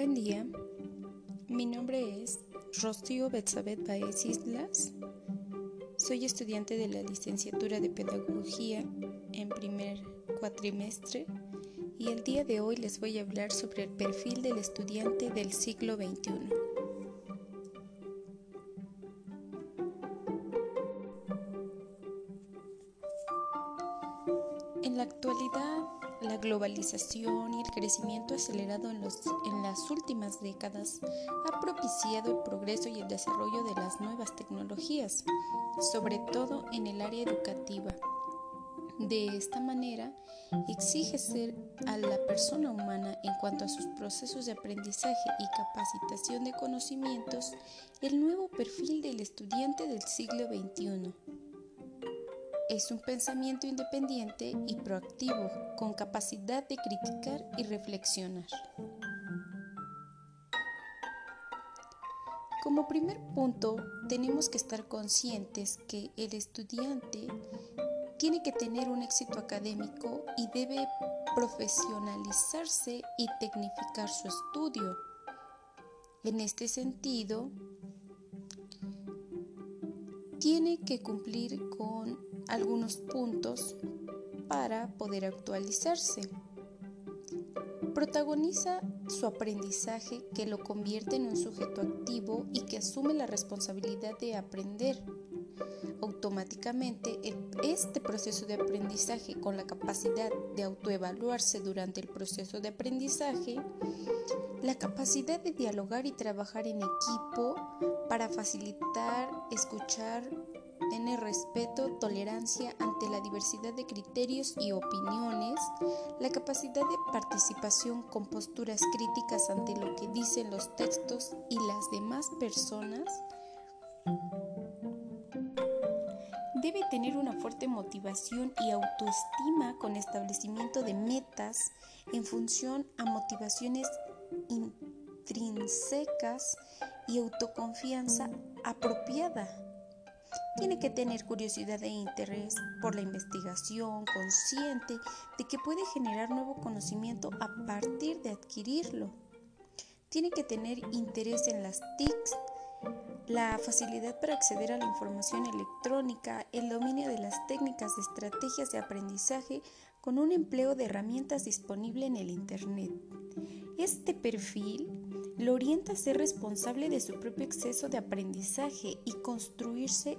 Buen día, mi nombre es Rocío Betsabet Baez Islas. Soy estudiante de la licenciatura de Pedagogía en primer cuatrimestre y el día de hoy les voy a hablar sobre el perfil del estudiante del siglo XXI. En la actualidad, la globalización y el crecimiento acelerado en, en, las últimas décadas ha propiciado el progreso y el desarrollo de las nuevas tecnologías, sobre todo en el área educativa. De esta manera, exige ser a la persona humana en cuanto a sus procesos de aprendizaje y capacitación de conocimientos el nuevo perfil del estudiante del siglo XXI es un pensamiento independiente y proactivo, con capacidad de criticar y reflexionar. Como primer punto, tenemos que estar conscientes que el estudiante tiene que tener un éxito académico y debe profesionalizarse y tecnificar su estudio. En este sentido, tiene que cumplir con algunos puntos para poder actualizarse. Protagoniza su aprendizaje que lo convierte en un sujeto activo y que asume la responsabilidad de aprender. Automáticamente, este proceso de aprendizaje con la capacidad de autoevaluarse durante el proceso de aprendizaje, la capacidad de dialogar y trabajar en equipo para facilitar, escuchar, tener respeto, tolerancia ante la diversidad de criterios y opiniones, la capacidad de participación con posturas críticas ante lo que dicen los textos y las demás personas, debe tener una fuerte motivación y autoestima con establecimiento de metas en función a motivaciones intrínsecas y autoconfianza apropiada tiene que tener curiosidad e interés por la investigación, consciente de que puede generar nuevo conocimiento a partir de adquirirlo. Tiene que tener interés en las TICs, la facilidad para acceder a la información electrónica, el dominio de las técnicas y estrategias de aprendizaje con un empleo de herramientas disponible en el Internet. Este perfil lo orienta a ser responsable de su propio exceso de aprendizaje y construirse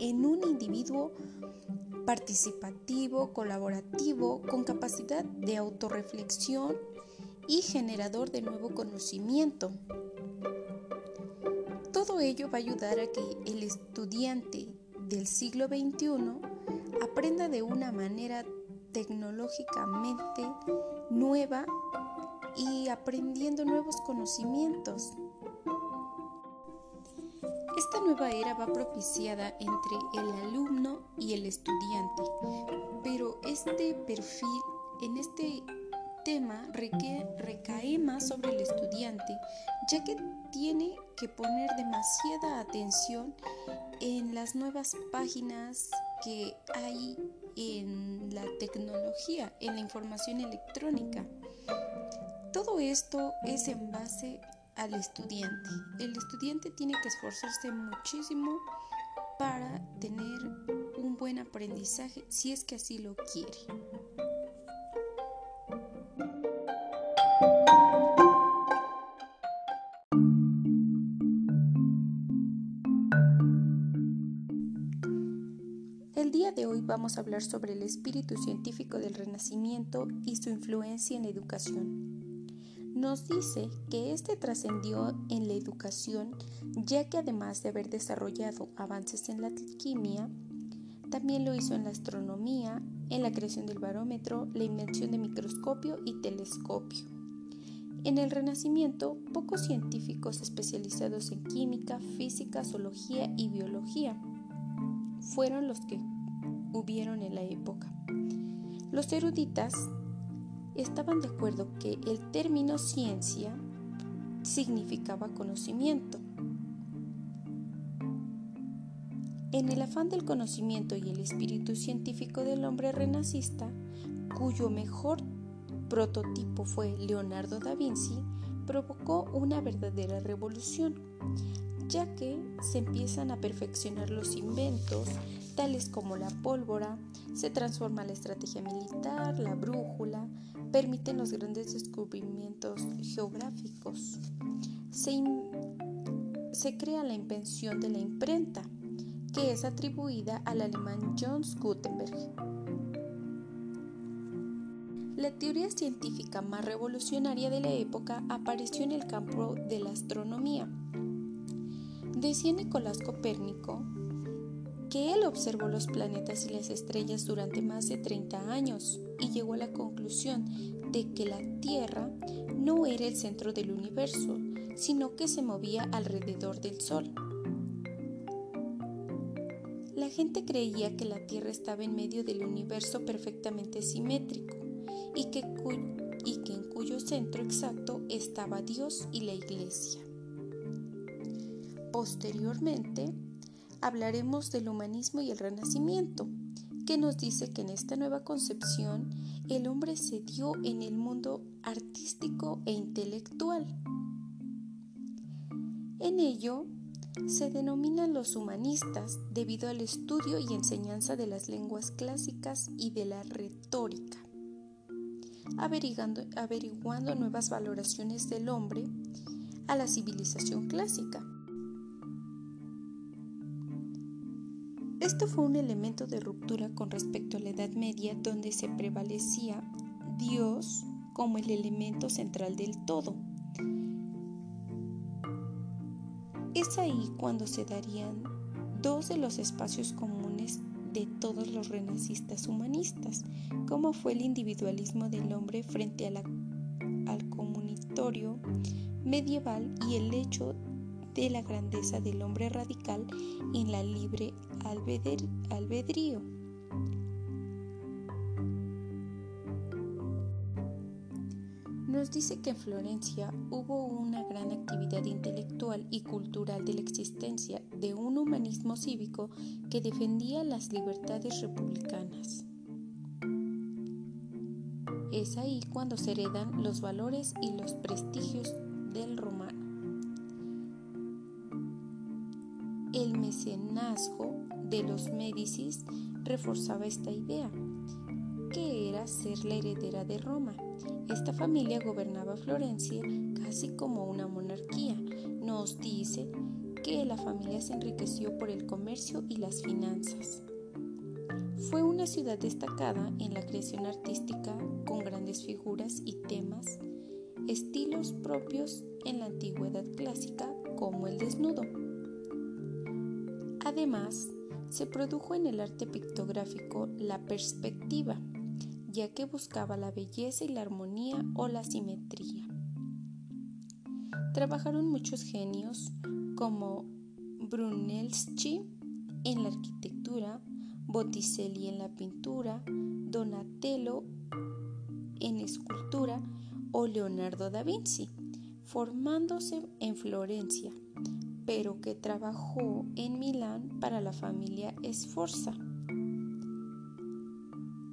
en un individuo participativo, colaborativo, con capacidad de autorreflexión y generador de nuevo conocimiento. Todo ello va a ayudar a que el estudiante del siglo XXI aprenda de una manera tecnológicamente nueva y aprendiendo nuevos conocimientos. Esta nueva era va propiciada entre el alumno y el estudiante, pero este perfil en este tema recae, más sobre el estudiante, ya que tiene que poner demasiada atención en las nuevas páginas que hay en la tecnología, en la información electrónica. Todo esto es en base al estudiante. El estudiante tiene que esforzarse muchísimo para tener un buen aprendizaje si es que así lo quiere. El día de hoy vamos a hablar sobre el espíritu científico del Renacimiento y su influencia en la educación nos dice que éste trascendió en la educación ya que además de haber desarrollado avances en la alquimia, también lo hizo en la astronomía, en la creación del barómetro, la invención de microscopio y telescopio. En el Renacimiento, pocos científicos especializados en química, física, zoología y biología fueron los que hubieron en la época. Los eruditas estaban de acuerdo que el término ciencia significaba conocimiento. En el afán del conocimiento y el espíritu científico del hombre renacista, cuyo mejor prototipo fue Leonardo da Vinci, provocó una verdadera revolución, ya que se empiezan a perfeccionar los inventos, tales como la pólvora, se transforma la estrategia militar, la brújula, permiten los grandes descubrimientos geográficos. Se, se crea la invención de la imprenta, que es atribuida al alemán Johannes Gutenberg. La teoría científica más revolucionaria de la época apareció en el campo de la astronomía. Decía Nicolás Copérnico que él observó los planetas y las estrellas durante más de 30 años y llegó a la conclusión de que la Tierra no era el centro del universo, sino que se movía alrededor del Sol. La gente creía que la Tierra estaba en medio del universo perfectamente simétrico y que, y que en cuyo centro exacto estaba Dios y la Iglesia. Posteriormente, hablaremos del humanismo y el renacimiento, que nos dice que en esta nueva concepción el hombre se dio en el mundo artístico e intelectual. En ello se denominan los humanistas debido al estudio y enseñanza de las lenguas clásicas y de la retórica, averiguando, nuevas valoraciones del hombre a la civilización clásica Esto fue un elemento de ruptura con respecto a la Edad Media donde se prevalecía Dios como el elemento central del todo. Es ahí cuando se darían dos de los espacios comunes de todos los renacistas humanistas, como fue el individualismo del hombre frente al comunitorio medieval y el hecho de la grandeza del hombre radical en la libre albedrío. Nos dice que en Florencia hubo una gran actividad intelectual y cultural de la existencia de un humanismo cívico que defendía las libertades republicanas. Es ahí cuando se heredan los valores y los prestigios del romano. El mecenazgo de los Médicis reforzaba esta idea, que era ser la heredera de Roma. Esta familia gobernaba Florencia casi como una monarquía. Nos dice que la familia se enriqueció por el comercio y las finanzas. Fue una ciudad destacada en la creación artística con grandes figuras y temas, estilos propios en la antigüedad clásica como el desnudo. Además, se produjo en el arte pictográfico la perspectiva, ya que buscaba la belleza y la armonía o la simetría. Trabajaron muchos genios como Brunelleschi en la arquitectura, Botticelli en la pintura, Donatello en escultura o Leonardo da Vinci, formándose en Florencia pero que trabajó en Milán para la familia Sforza.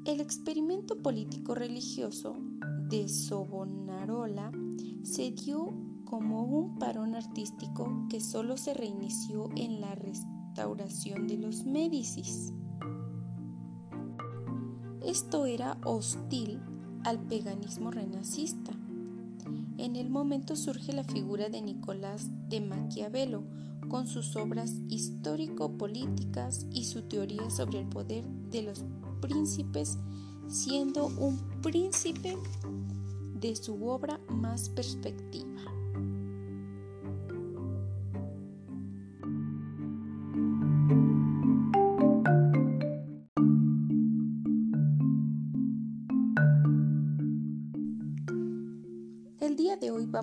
El experimento político religioso de Savonarola se dio como un parón artístico que solo se reinició en la restauración de los Médicis. Esto era hostil al paganismo renacista en el momento surge la figura de Nicolás de Maquiavelo, con sus obras histórico-políticas y su teoría sobre el poder de los príncipes, siendo un príncipe de su obra más perspectiva.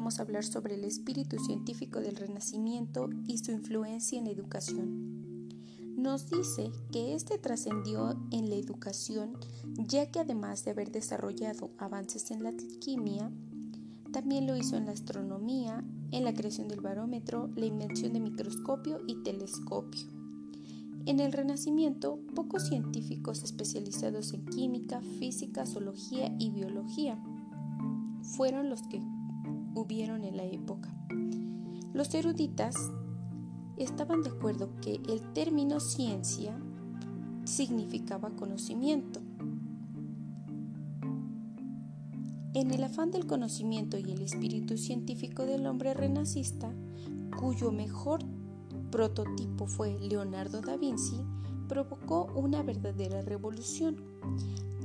Vamos a hablar sobre el espíritu científico del Renacimiento y su influencia en la educación. Nos dice que este trascendió en la educación ya que además de haber desarrollado avances en la alquimia, también lo hizo en la astronomía, en la creación del barómetro, la invención de microscopio y telescopio. En el Renacimiento, pocos científicos especializados en química, física, zoología y biología fueron los que hubieron en la época. Los eruditas estaban de acuerdo que el término ciencia significaba conocimiento. En el afán del conocimiento y el espíritu científico del hombre renacista, cuyo mejor prototipo fue Leonardo da Vinci, provocó una verdadera revolución,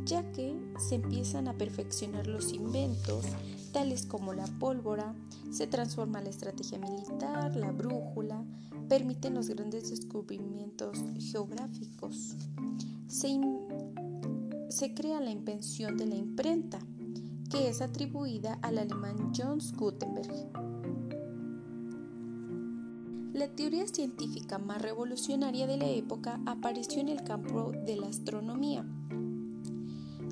ya que se empiezan a perfeccionar los inventos, tales como la pólvora, se transforma la estrategia militar, la brújula, permiten los grandes descubrimientos geográficos. Se, se crea la invención de la imprenta, que es atribuida al alemán John Gutenberg. La teoría científica más revolucionaria de la época apareció en el campo de la astronomía.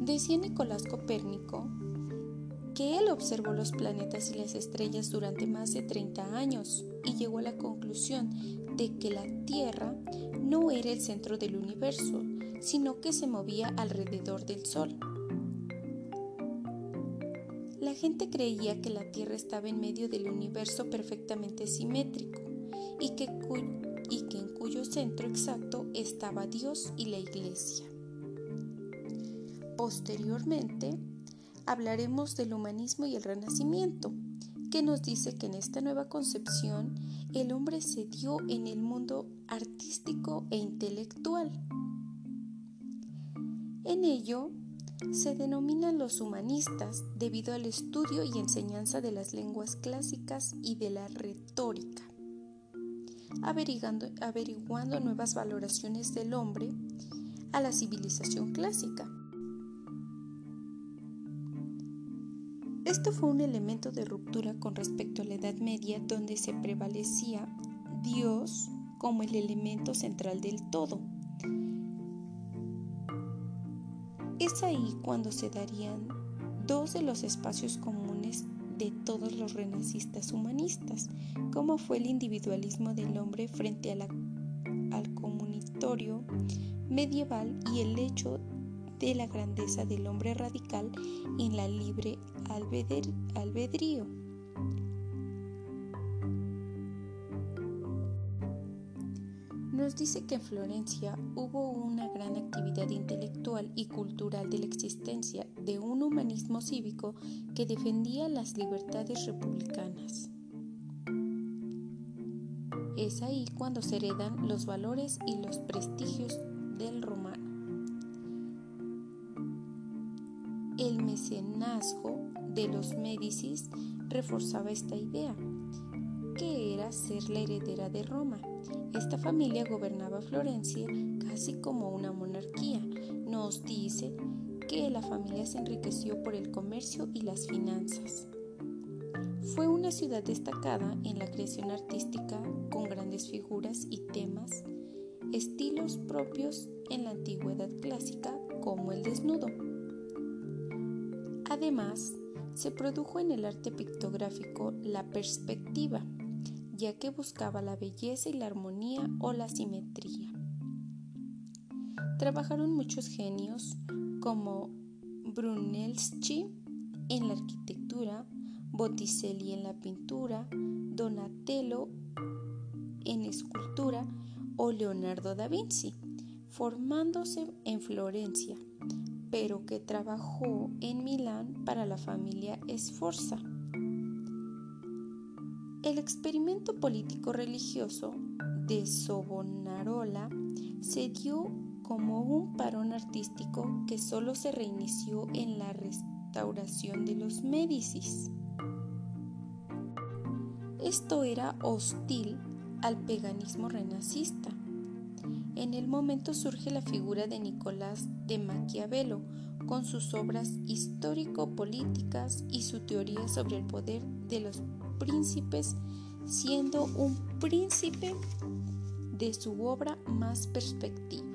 Decía Nicolás Copérnico que él observó los planetas y las estrellas durante más de 30 años y llegó a la conclusión de que la Tierra no era el centro del universo, sino que se movía alrededor del Sol. La gente creía que la Tierra estaba en medio del universo perfectamente simétrico y que, y que en cuyo centro exacto estaba Dios y la Iglesia. Posteriormente, hablaremos del humanismo y el renacimiento, que nos dice que en esta nueva concepción el hombre se dio en el mundo artístico e intelectual. En ello se denominan los humanistas debido al estudio y enseñanza de las lenguas clásicas y de la retórica, averiguando, averiguando nuevas valoraciones del hombre a la civilización clásica Esto fue un elemento de ruptura con respecto a la Edad Media donde se prevalecía Dios como el elemento central del todo. Es ahí cuando se darían dos de los espacios comunes de todos los renacistas humanistas, como fue el individualismo del hombre frente al comunitorio medieval y el hecho de la grandeza del hombre radical en la libre albedrío. Nos dice que en Florencia hubo una gran actividad intelectual y cultural de la existencia de un humanismo cívico que defendía las libertades republicanas. Es ahí cuando se heredan los valores y los prestigios del romano. El mecenazgo de los Médicis reforzaba esta idea, que era ser la heredera de Roma. Esta familia gobernaba Florencia casi como una monarquía. Nos dice que la familia se enriqueció por el comercio y las finanzas. Fue una ciudad destacada en la creación artística con grandes figuras y temas, estilos propios en la antigüedad clásica como el desnudo. Además, se produjo en el arte pictográfico la perspectiva, ya que buscaba la belleza y la armonía o la simetría. Trabajaron muchos genios como Brunelleschi en la arquitectura, Botticelli en la pintura, Donatello en escultura o Leonardo da Vinci, formándose en Florencia pero que trabajó en Milán para la familia Sforza. El experimento político religioso de Savonarola se dio como un parón artístico que solo se reinició en la restauración de los Médicis. Esto era hostil al paganismo renacista en el momento surge la figura de Nicolás de Maquiavelo, con sus obras histórico-políticas y su teoría sobre el poder de los príncipes, siendo un príncipe de su obra más perspectiva.